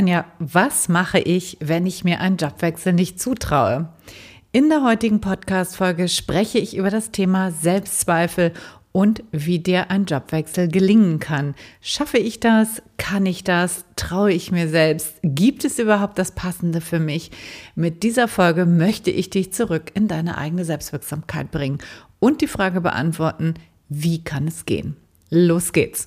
Anja, was mache ich, wenn ich mir einen Jobwechsel nicht zutraue? In der heutigen Podcast-Folge spreche ich über das Thema Selbstzweifel und wie dir ein Jobwechsel gelingen kann. Schaffe ich das? Kann ich das? Traue ich mir selbst? Gibt es überhaupt das Passende für mich? Mit dieser Folge möchte ich dich zurück in deine eigene Selbstwirksamkeit bringen und die Frage beantworten, wie kann es gehen? Los geht's!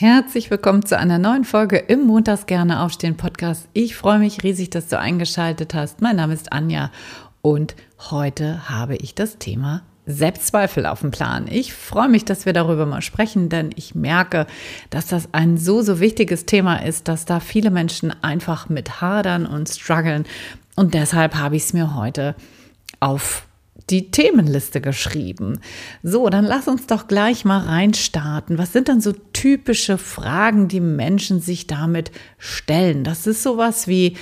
Herzlich willkommen zu einer neuen Folge im Montags gerne aufstehen Podcast. Ich freue mich riesig, dass du eingeschaltet hast. Mein Name ist Anja und heute habe ich das Thema Selbstzweifel auf dem Plan. Ich freue mich, dass wir darüber mal sprechen, denn ich merke, dass das ein so, so wichtiges Thema ist, dass da viele Menschen einfach mit hadern und strugglen. Und deshalb habe ich es mir heute auf die Themenliste geschrieben. So, dann lass uns doch gleich mal reinstarten. Was sind dann so typische Fragen, die Menschen sich damit stellen? Das ist sowas wie,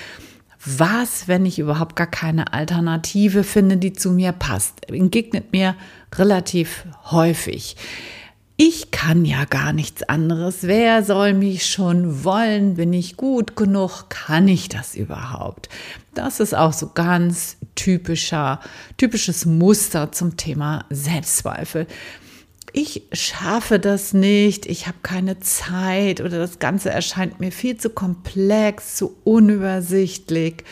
was, wenn ich überhaupt gar keine Alternative finde, die zu mir passt? Entgegnet mir relativ häufig. Ich kann ja gar nichts anderes. Wer soll mich schon wollen? Bin ich gut genug? Kann ich das überhaupt? Das ist auch so ganz typischer, typisches Muster zum Thema Selbstzweifel. Ich schaffe das nicht, ich habe keine Zeit oder das Ganze erscheint mir viel zu komplex, zu unübersichtlich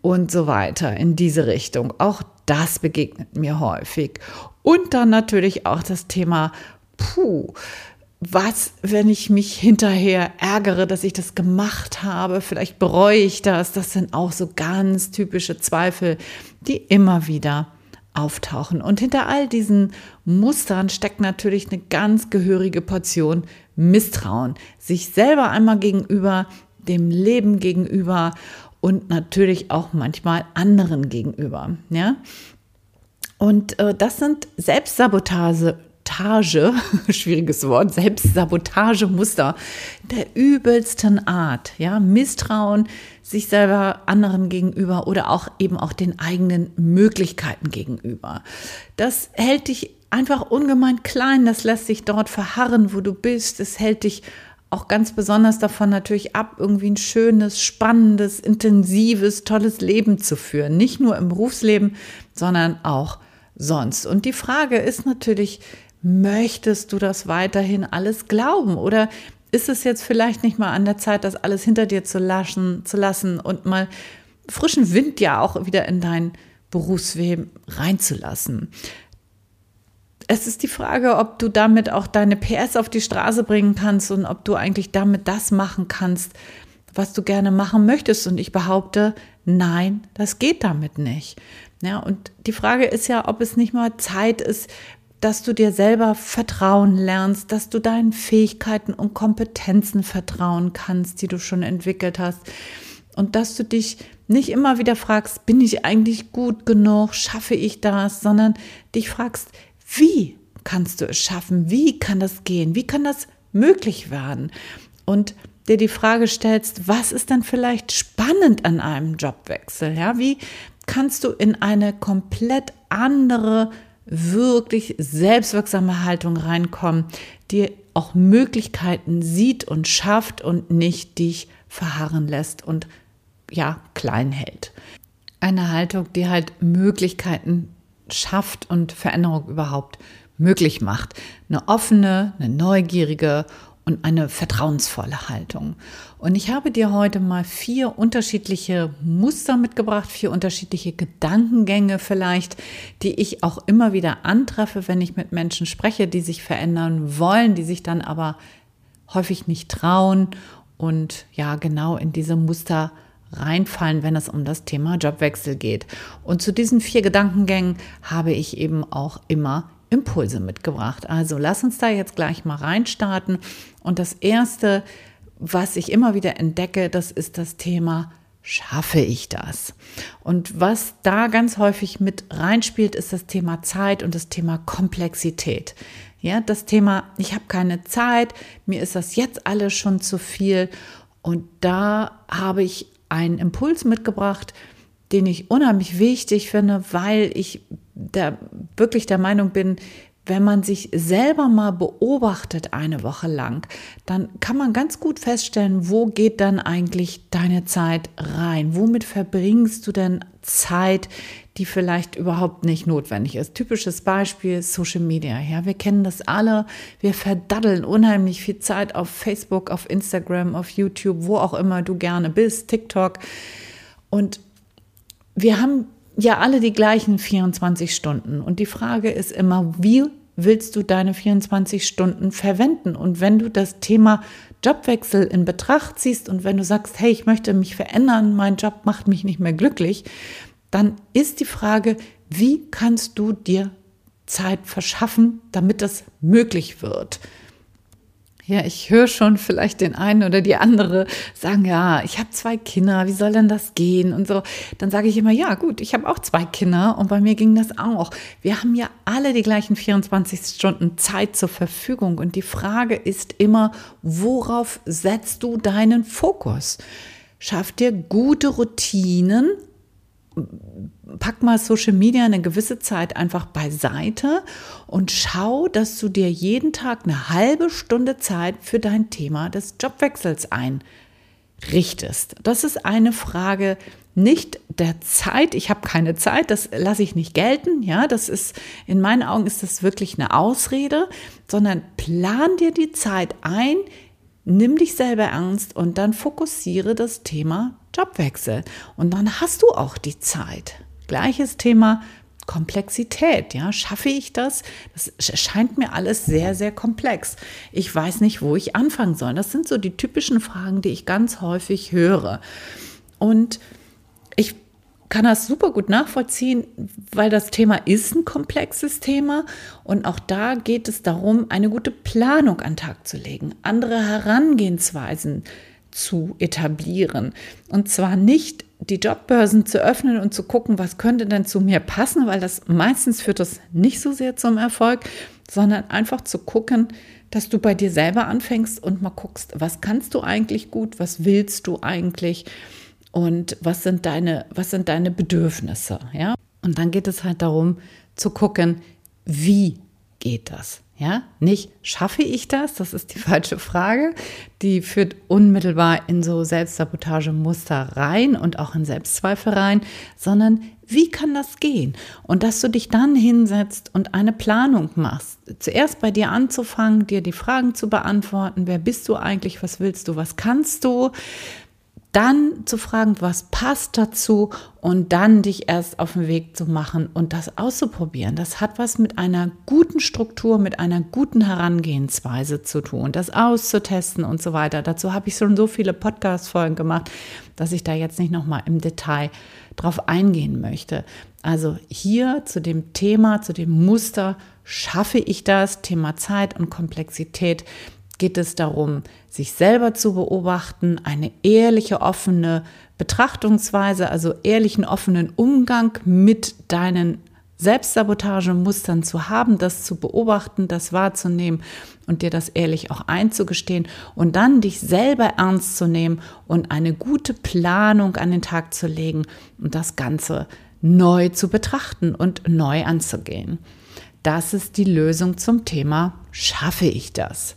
und so weiter in diese Richtung. Auch das begegnet mir häufig. Und dann natürlich auch das Thema puh, was, wenn ich mich hinterher ärgere, dass ich das gemacht habe, vielleicht bereue ich das. Das sind auch so ganz typische Zweifel, die immer wieder auftauchen. Und hinter all diesen Mustern steckt natürlich eine ganz gehörige Portion Misstrauen, sich selber einmal gegenüber, dem Leben gegenüber und natürlich auch manchmal anderen gegenüber. Ja? Und äh, das sind Selbstsabotage, Sabotage, schwieriges Wort, Selbstsabotagemuster der übelsten Art, ja, Misstrauen sich selber anderen gegenüber oder auch eben auch den eigenen Möglichkeiten gegenüber. Das hält dich einfach ungemein klein, das lässt sich dort verharren, wo du bist, es hält dich auch ganz besonders davon natürlich ab, irgendwie ein schönes, spannendes, intensives, tolles Leben zu führen. Nicht nur im Berufsleben, sondern auch sonst. Und die Frage ist natürlich, Möchtest du das weiterhin alles glauben? Oder ist es jetzt vielleicht nicht mal an der Zeit, das alles hinter dir zu lassen, zu lassen und mal frischen Wind ja auch wieder in dein Berufsleben reinzulassen? Es ist die Frage, ob du damit auch deine PS auf die Straße bringen kannst und ob du eigentlich damit das machen kannst, was du gerne machen möchtest. Und ich behaupte, nein, das geht damit nicht. Ja, und die Frage ist ja, ob es nicht mal Zeit ist, dass du dir selber vertrauen lernst, dass du deinen Fähigkeiten und Kompetenzen vertrauen kannst, die du schon entwickelt hast. Und dass du dich nicht immer wieder fragst, bin ich eigentlich gut genug, schaffe ich das, sondern dich fragst, wie kannst du es schaffen, wie kann das gehen, wie kann das möglich werden? Und dir die Frage stellst, was ist dann vielleicht spannend an einem Jobwechsel? Ja, wie kannst du in eine komplett andere wirklich selbstwirksame Haltung reinkommen, die auch Möglichkeiten sieht und schafft und nicht dich verharren lässt und ja, klein hält. Eine Haltung, die halt Möglichkeiten schafft und Veränderung überhaupt möglich macht. Eine offene, eine neugierige und eine vertrauensvolle Haltung. Und ich habe dir heute mal vier unterschiedliche Muster mitgebracht, vier unterschiedliche Gedankengänge vielleicht, die ich auch immer wieder antreffe, wenn ich mit Menschen spreche, die sich verändern wollen, die sich dann aber häufig nicht trauen und ja, genau in diese Muster reinfallen, wenn es um das Thema Jobwechsel geht. Und zu diesen vier Gedankengängen habe ich eben auch immer Impulse mitgebracht. Also lass uns da jetzt gleich mal reinstarten. Und das erste, was ich immer wieder entdecke, das ist das Thema schaffe ich das? Und was da ganz häufig mit reinspielt, ist das Thema Zeit und das Thema Komplexität. Ja, das Thema, ich habe keine Zeit, mir ist das jetzt alles schon zu viel. Und da habe ich einen Impuls mitgebracht, den ich unheimlich wichtig finde, weil ich da wirklich der Meinung bin, wenn man sich selber mal beobachtet eine Woche lang, dann kann man ganz gut feststellen, wo geht dann eigentlich deine Zeit rein? Womit verbringst du denn Zeit, die vielleicht überhaupt nicht notwendig ist? Typisches Beispiel Social Media. Ja, wir kennen das alle. Wir verdaddeln unheimlich viel Zeit auf Facebook, auf Instagram, auf YouTube, wo auch immer du gerne bist, TikTok. Und wir haben ja alle die gleichen 24 Stunden. Und die Frage ist immer, wie willst du deine 24 Stunden verwenden? Und wenn du das Thema Jobwechsel in Betracht ziehst und wenn du sagst, hey, ich möchte mich verändern, mein Job macht mich nicht mehr glücklich, dann ist die Frage, wie kannst du dir Zeit verschaffen, damit das möglich wird? Ja, ich höre schon vielleicht den einen oder die andere sagen, ja, ich habe zwei Kinder, wie soll denn das gehen und so. Dann sage ich immer, ja gut, ich habe auch zwei Kinder und bei mir ging das auch. Wir haben ja alle die gleichen 24 Stunden Zeit zur Verfügung und die Frage ist immer, worauf setzt du deinen Fokus? Schaff dir gute Routinen pack mal Social Media eine gewisse Zeit einfach beiseite und schau, dass du dir jeden Tag eine halbe Stunde Zeit für dein Thema des Jobwechsels einrichtest. Das ist eine Frage nicht der Zeit. Ich habe keine Zeit, das lasse ich nicht gelten. Ja, das ist in meinen Augen ist das wirklich eine Ausrede, sondern plan dir die Zeit ein, nimm dich selber ernst und dann fokussiere das Thema Jobwechsel. Und dann hast du auch die Zeit. Gleiches Thema Komplexität, ja, schaffe ich das? Das scheint mir alles sehr, sehr komplex. Ich weiß nicht, wo ich anfangen soll. Das sind so die typischen Fragen, die ich ganz häufig höre. Und ich kann das super gut nachvollziehen, weil das Thema ist ein komplexes Thema und auch da geht es darum, eine gute Planung an den Tag zu legen, andere Herangehensweisen zu etablieren. Und zwar nicht die Jobbörsen zu öffnen und zu gucken, was könnte denn zu mir passen, weil das meistens führt das nicht so sehr zum Erfolg, sondern einfach zu gucken, dass du bei dir selber anfängst und mal guckst, was kannst du eigentlich gut, was willst du eigentlich und was sind deine, was sind deine Bedürfnisse, ja? Und dann geht es halt darum zu gucken, wie geht das? Ja, nicht schaffe ich das? Das ist die falsche Frage. Die führt unmittelbar in so Selbstsabotagemuster rein und auch in Selbstzweifel rein, sondern wie kann das gehen? Und dass du dich dann hinsetzt und eine Planung machst. Zuerst bei dir anzufangen, dir die Fragen zu beantworten. Wer bist du eigentlich? Was willst du? Was kannst du? Dann zu fragen, was passt dazu und dann dich erst auf den Weg zu machen und das auszuprobieren. Das hat was mit einer guten Struktur, mit einer guten Herangehensweise zu tun, das auszutesten und so weiter. Dazu habe ich schon so viele Podcast-Folgen gemacht, dass ich da jetzt nicht nochmal im Detail drauf eingehen möchte. Also hier zu dem Thema, zu dem Muster, schaffe ich das, Thema Zeit und Komplexität, geht es darum, sich selber zu beobachten, eine ehrliche, offene Betrachtungsweise, also ehrlichen, offenen Umgang mit deinen Selbstsabotagemustern zu haben, das zu beobachten, das wahrzunehmen und dir das ehrlich auch einzugestehen und dann dich selber ernst zu nehmen und eine gute Planung an den Tag zu legen und das Ganze neu zu betrachten und neu anzugehen. Das ist die Lösung zum Thema, schaffe ich das?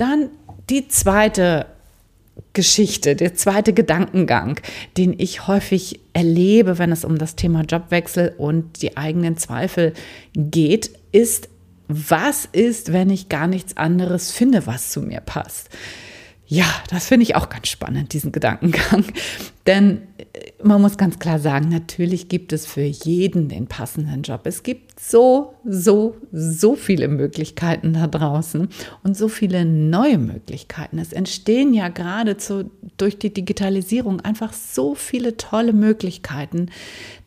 Dann die zweite Geschichte, der zweite Gedankengang, den ich häufig erlebe, wenn es um das Thema Jobwechsel und die eigenen Zweifel geht, ist, was ist, wenn ich gar nichts anderes finde, was zu mir passt? Ja, das finde ich auch ganz spannend, diesen Gedankengang. Denn äh, man muss ganz klar sagen, natürlich gibt es für jeden den passenden Job. Es gibt so, so, so viele Möglichkeiten da draußen und so viele neue Möglichkeiten. Es entstehen ja geradezu durch die Digitalisierung einfach so viele tolle Möglichkeiten.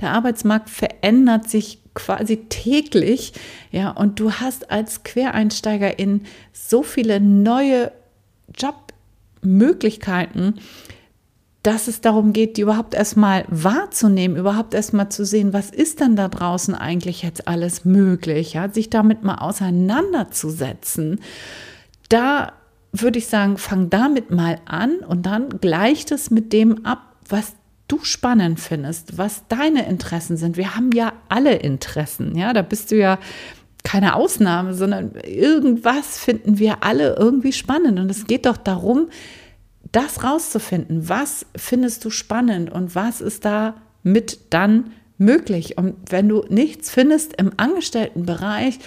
Der Arbeitsmarkt verändert sich quasi täglich, ja, und du hast als Quereinsteigerin so viele neue Jobs Möglichkeiten, dass es darum geht, die überhaupt erstmal wahrzunehmen, überhaupt erstmal zu sehen, was ist denn da draußen eigentlich jetzt alles möglich, ja, sich damit mal auseinanderzusetzen. Da würde ich sagen, fang damit mal an und dann gleicht es mit dem ab, was du spannend findest, was deine Interessen sind. Wir haben ja alle Interessen, ja, da bist du ja keine Ausnahme, sondern irgendwas finden wir alle irgendwie spannend und es geht doch darum, das rauszufinden, was findest du spannend und was ist da mit dann möglich. Und wenn du nichts findest im Angestelltenbereich,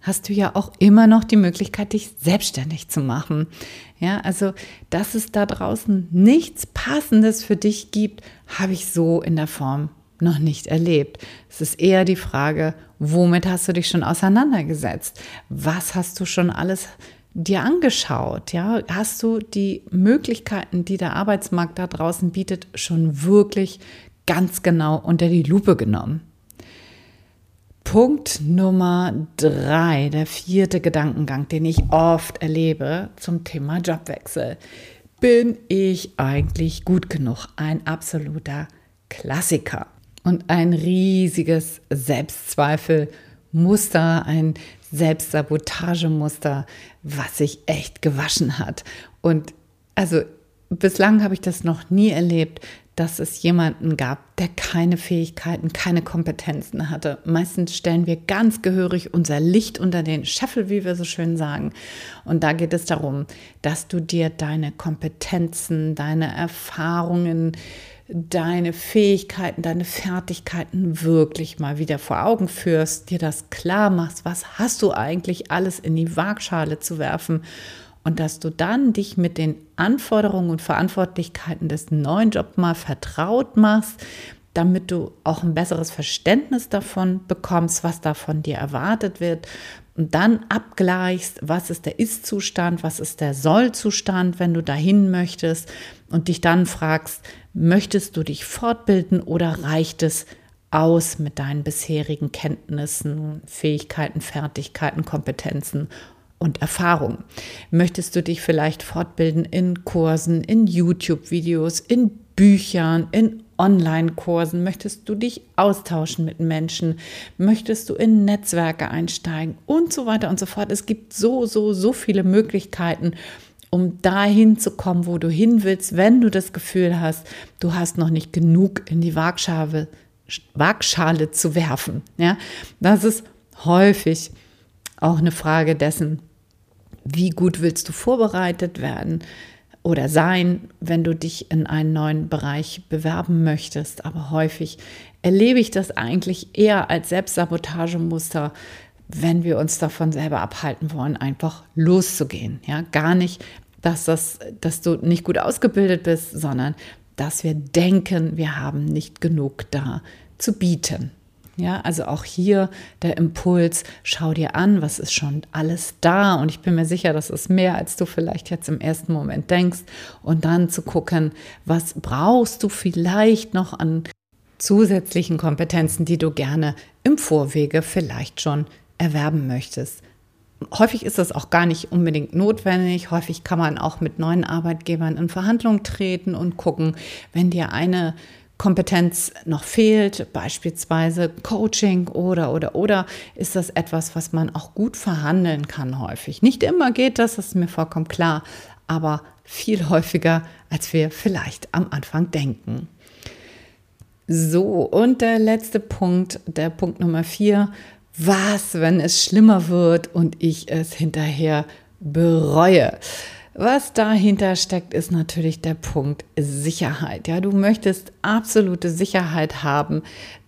hast du ja auch immer noch die Möglichkeit, dich selbstständig zu machen. Ja, also, dass es da draußen nichts Passendes für dich gibt, habe ich so in der Form noch nicht erlebt. Es ist eher die Frage, womit hast du dich schon auseinandergesetzt? Was hast du schon alles dir angeschaut? Ja, hast du die Möglichkeiten, die der Arbeitsmarkt da draußen bietet, schon wirklich ganz genau unter die Lupe genommen? Punkt Nummer drei, der vierte Gedankengang, den ich oft erlebe zum Thema Jobwechsel. Bin ich eigentlich gut genug? Ein absoluter Klassiker und ein riesiges Selbstzweifelmuster, ein Selbstsabotagemuster, was sich echt gewaschen hat. Und also bislang habe ich das noch nie erlebt, dass es jemanden gab, der keine Fähigkeiten, keine Kompetenzen hatte. Meistens stellen wir ganz gehörig unser Licht unter den Scheffel, wie wir so schön sagen. Und da geht es darum, dass du dir deine Kompetenzen, deine Erfahrungen, deine Fähigkeiten, deine Fertigkeiten wirklich mal wieder vor Augen führst, dir das klar machst, was hast du eigentlich alles in die Waagschale zu werfen und dass du dann dich mit den Anforderungen und Verantwortlichkeiten des neuen Jobs mal vertraut machst, damit du auch ein besseres Verständnis davon bekommst, was da von dir erwartet wird und dann abgleichst, was ist der Ist-Zustand, was ist der Soll-Zustand, wenn du dahin möchtest und dich dann fragst, möchtest du dich fortbilden oder reicht es aus mit deinen bisherigen Kenntnissen, Fähigkeiten, Fertigkeiten, Kompetenzen und Erfahrungen? Möchtest du dich vielleicht fortbilden in Kursen, in YouTube-Videos, in Büchern, in Online-Kursen? Möchtest du dich austauschen mit Menschen? Möchtest du in Netzwerke einsteigen? Und so weiter und so fort. Es gibt so, so, so viele Möglichkeiten, um dahin zu kommen, wo du hin willst, wenn du das Gefühl hast, du hast noch nicht genug in die Waagschale, Waagschale zu werfen. Ja, das ist häufig auch eine Frage dessen, wie gut willst du vorbereitet werden? Oder sein, wenn du dich in einen neuen Bereich bewerben möchtest. Aber häufig erlebe ich das eigentlich eher als Selbstsabotagemuster, wenn wir uns davon selber abhalten wollen, einfach loszugehen. Ja, gar nicht, dass, das, dass du nicht gut ausgebildet bist, sondern dass wir denken, wir haben nicht genug da zu bieten. Ja, also auch hier der Impuls, schau dir an, was ist schon alles da. Und ich bin mir sicher, das ist mehr, als du vielleicht jetzt im ersten Moment denkst. Und dann zu gucken, was brauchst du vielleicht noch an zusätzlichen Kompetenzen, die du gerne im Vorwege vielleicht schon erwerben möchtest. Häufig ist das auch gar nicht unbedingt notwendig. Häufig kann man auch mit neuen Arbeitgebern in Verhandlungen treten und gucken, wenn dir eine Kompetenz noch fehlt, beispielsweise Coaching oder oder oder, ist das etwas, was man auch gut verhandeln kann häufig. Nicht immer geht das, das ist mir vollkommen klar, aber viel häufiger, als wir vielleicht am Anfang denken. So, und der letzte Punkt, der Punkt Nummer vier. Was, wenn es schlimmer wird und ich es hinterher bereue? Was dahinter steckt, ist natürlich der Punkt Sicherheit. Ja, du möchtest absolute Sicherheit haben,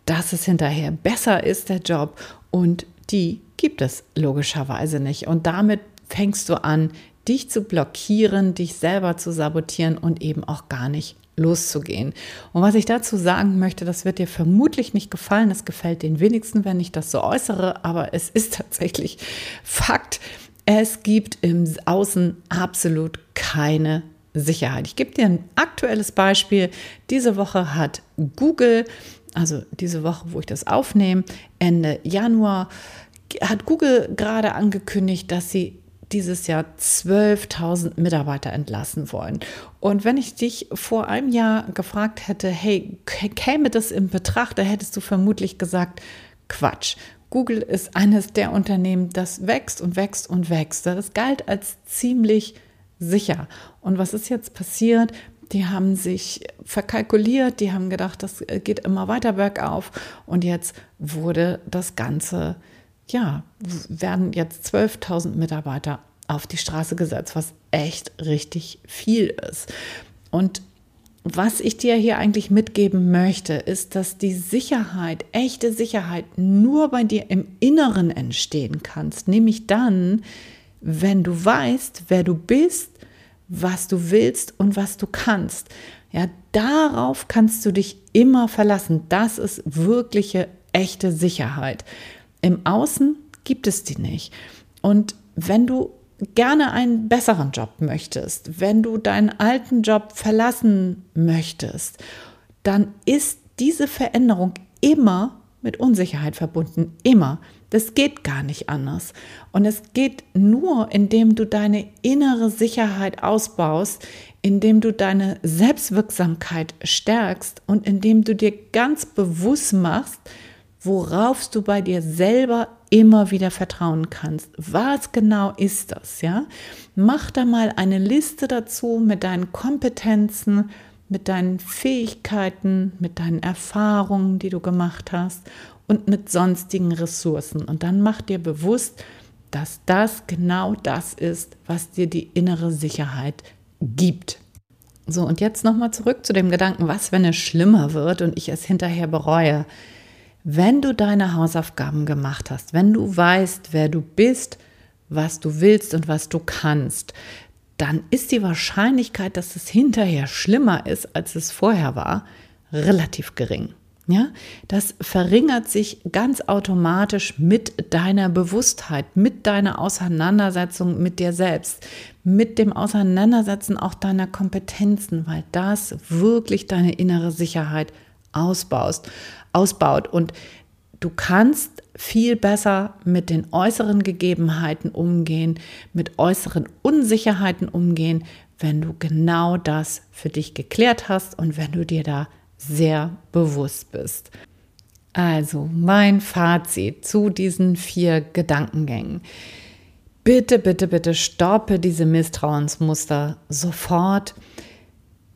dass es hinterher besser ist, der Job, und die gibt es logischerweise nicht. Und damit fängst du an, dich zu blockieren, dich selber zu sabotieren und eben auch gar nicht loszugehen. Und was ich dazu sagen möchte, das wird dir vermutlich nicht gefallen. Es gefällt den wenigsten, wenn ich das so äußere, aber es ist tatsächlich Fakt. Es gibt im Außen absolut keine Sicherheit. Ich gebe dir ein aktuelles Beispiel. Diese Woche hat Google, also diese Woche, wo ich das aufnehme, Ende Januar, hat Google gerade angekündigt, dass sie dieses Jahr 12.000 Mitarbeiter entlassen wollen. Und wenn ich dich vor einem Jahr gefragt hätte, hey, käme das in Betracht, da hättest du vermutlich gesagt, Quatsch. Google ist eines der Unternehmen, das wächst und wächst und wächst. Das galt als ziemlich sicher. Und was ist jetzt passiert? Die haben sich verkalkuliert, die haben gedacht, das geht immer weiter bergauf. Und jetzt wurde das Ganze, ja, werden jetzt 12.000 Mitarbeiter auf die Straße gesetzt, was echt richtig viel ist. Und was ich dir hier eigentlich mitgeben möchte, ist, dass die Sicherheit, echte Sicherheit, nur bei dir im Inneren entstehen kannst. Nämlich dann, wenn du weißt, wer du bist, was du willst und was du kannst. Ja, darauf kannst du dich immer verlassen. Das ist wirkliche, echte Sicherheit. Im Außen gibt es die nicht. Und wenn du gerne einen besseren Job möchtest, wenn du deinen alten Job verlassen möchtest, dann ist diese Veränderung immer mit Unsicherheit verbunden. Immer. Das geht gar nicht anders. Und es geht nur, indem du deine innere Sicherheit ausbaust, indem du deine Selbstwirksamkeit stärkst und indem du dir ganz bewusst machst, worauf du bei dir selber immer wieder vertrauen kannst. Was genau ist das, ja? Mach da mal eine Liste dazu mit deinen Kompetenzen, mit deinen Fähigkeiten, mit deinen Erfahrungen, die du gemacht hast und mit sonstigen Ressourcen. Und dann mach dir bewusst, dass das genau das ist, was dir die innere Sicherheit gibt. So, und jetzt nochmal zurück zu dem Gedanken, was, wenn es schlimmer wird und ich es hinterher bereue. Wenn du deine Hausaufgaben gemacht hast, wenn du weißt, wer du bist, was du willst und was du kannst, dann ist die Wahrscheinlichkeit, dass es hinterher schlimmer ist, als es vorher war, relativ gering. Ja, das verringert sich ganz automatisch mit deiner Bewusstheit, mit deiner Auseinandersetzung mit dir selbst, mit dem Auseinandersetzen auch deiner Kompetenzen, weil das wirklich deine innere Sicherheit ausbaust, ausbaut. Und du kannst viel besser mit den äußeren Gegebenheiten umgehen, mit äußeren Unsicherheiten umgehen, wenn du genau das für dich geklärt hast und wenn du dir da sehr bewusst bist. Also mein Fazit zu diesen vier Gedankengängen. Bitte, bitte, bitte stoppe diese Misstrauensmuster sofort.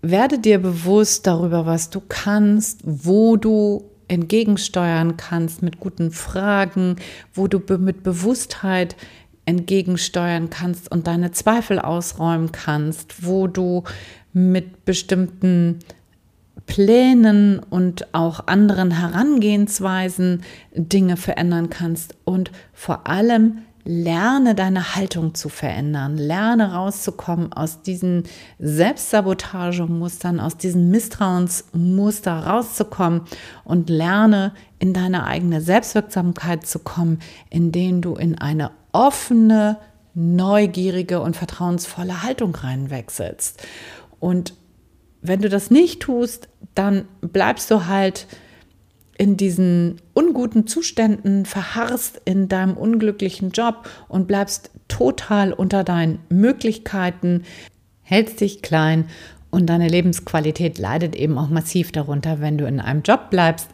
Werde dir bewusst darüber, was du kannst, wo du entgegensteuern kannst mit guten Fragen, wo du mit Bewusstheit entgegensteuern kannst und deine Zweifel ausräumen kannst, wo du mit bestimmten Plänen und auch anderen Herangehensweisen Dinge verändern kannst und vor allem lerne deine Haltung zu verändern, lerne rauszukommen aus diesen Selbstsabotagemustern, aus diesen Misstrauensmuster rauszukommen und lerne in deine eigene Selbstwirksamkeit zu kommen, indem du in eine offene, neugierige und vertrauensvolle Haltung reinwechselst. Und wenn du das nicht tust, dann bleibst du halt in diesen unguten Zuständen, verharrst in deinem unglücklichen Job und bleibst total unter deinen Möglichkeiten, hältst dich klein und deine Lebensqualität leidet eben auch massiv darunter, wenn du in einem Job bleibst,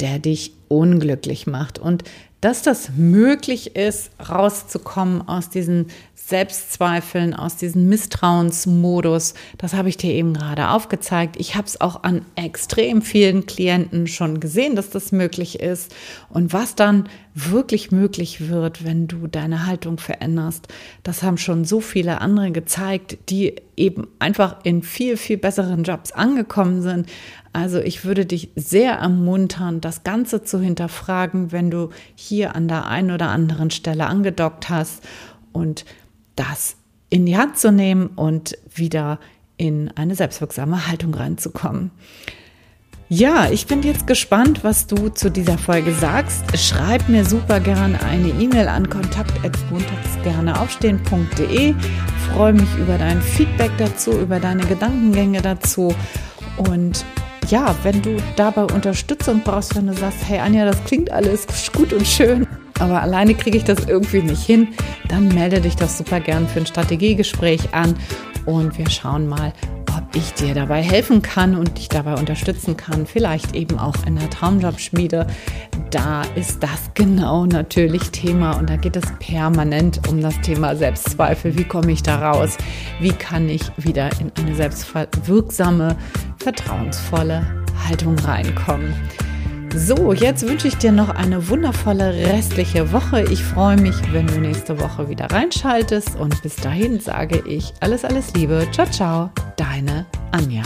der dich unglücklich macht. Und dass das möglich ist, rauszukommen aus diesen Selbstzweifeln, aus diesem Misstrauensmodus. Das habe ich dir eben gerade aufgezeigt. Ich habe es auch an extrem vielen Klienten schon gesehen, dass das möglich ist. Und was dann wirklich möglich wird, wenn du deine Haltung veränderst, das haben schon so viele andere gezeigt, die eben einfach in viel, viel besseren Jobs angekommen sind. Also ich würde dich sehr ermuntern, das Ganze zu hinterfragen, wenn du hier an der einen oder anderen Stelle angedockt hast und das in die Hand zu nehmen und wieder in eine selbstwirksame Haltung reinzukommen. Ja, ich bin jetzt gespannt, was du zu dieser Folge sagst. Schreib mir super gerne eine E-Mail an kontakt@montagsgerneaufstehen.de. Freue mich über dein Feedback dazu, über deine Gedankengänge dazu und ja, wenn du dabei Unterstützung brauchst, wenn du sagst, hey Anja, das klingt alles gut und schön, aber alleine kriege ich das irgendwie nicht hin, dann melde dich doch super gern für ein Strategiegespräch an und wir schauen mal, ich dir dabei helfen kann und dich dabei unterstützen kann. Vielleicht eben auch in der Traumjobschmiede. Da ist das genau natürlich Thema und da geht es permanent um das Thema Selbstzweifel. Wie komme ich da raus? Wie kann ich wieder in eine selbstwirksame, vertrauensvolle Haltung reinkommen? So, jetzt wünsche ich dir noch eine wundervolle restliche Woche. Ich freue mich, wenn du nächste Woche wieder reinschaltest und bis dahin sage ich alles, alles Liebe. Ciao, ciao, deine Anja.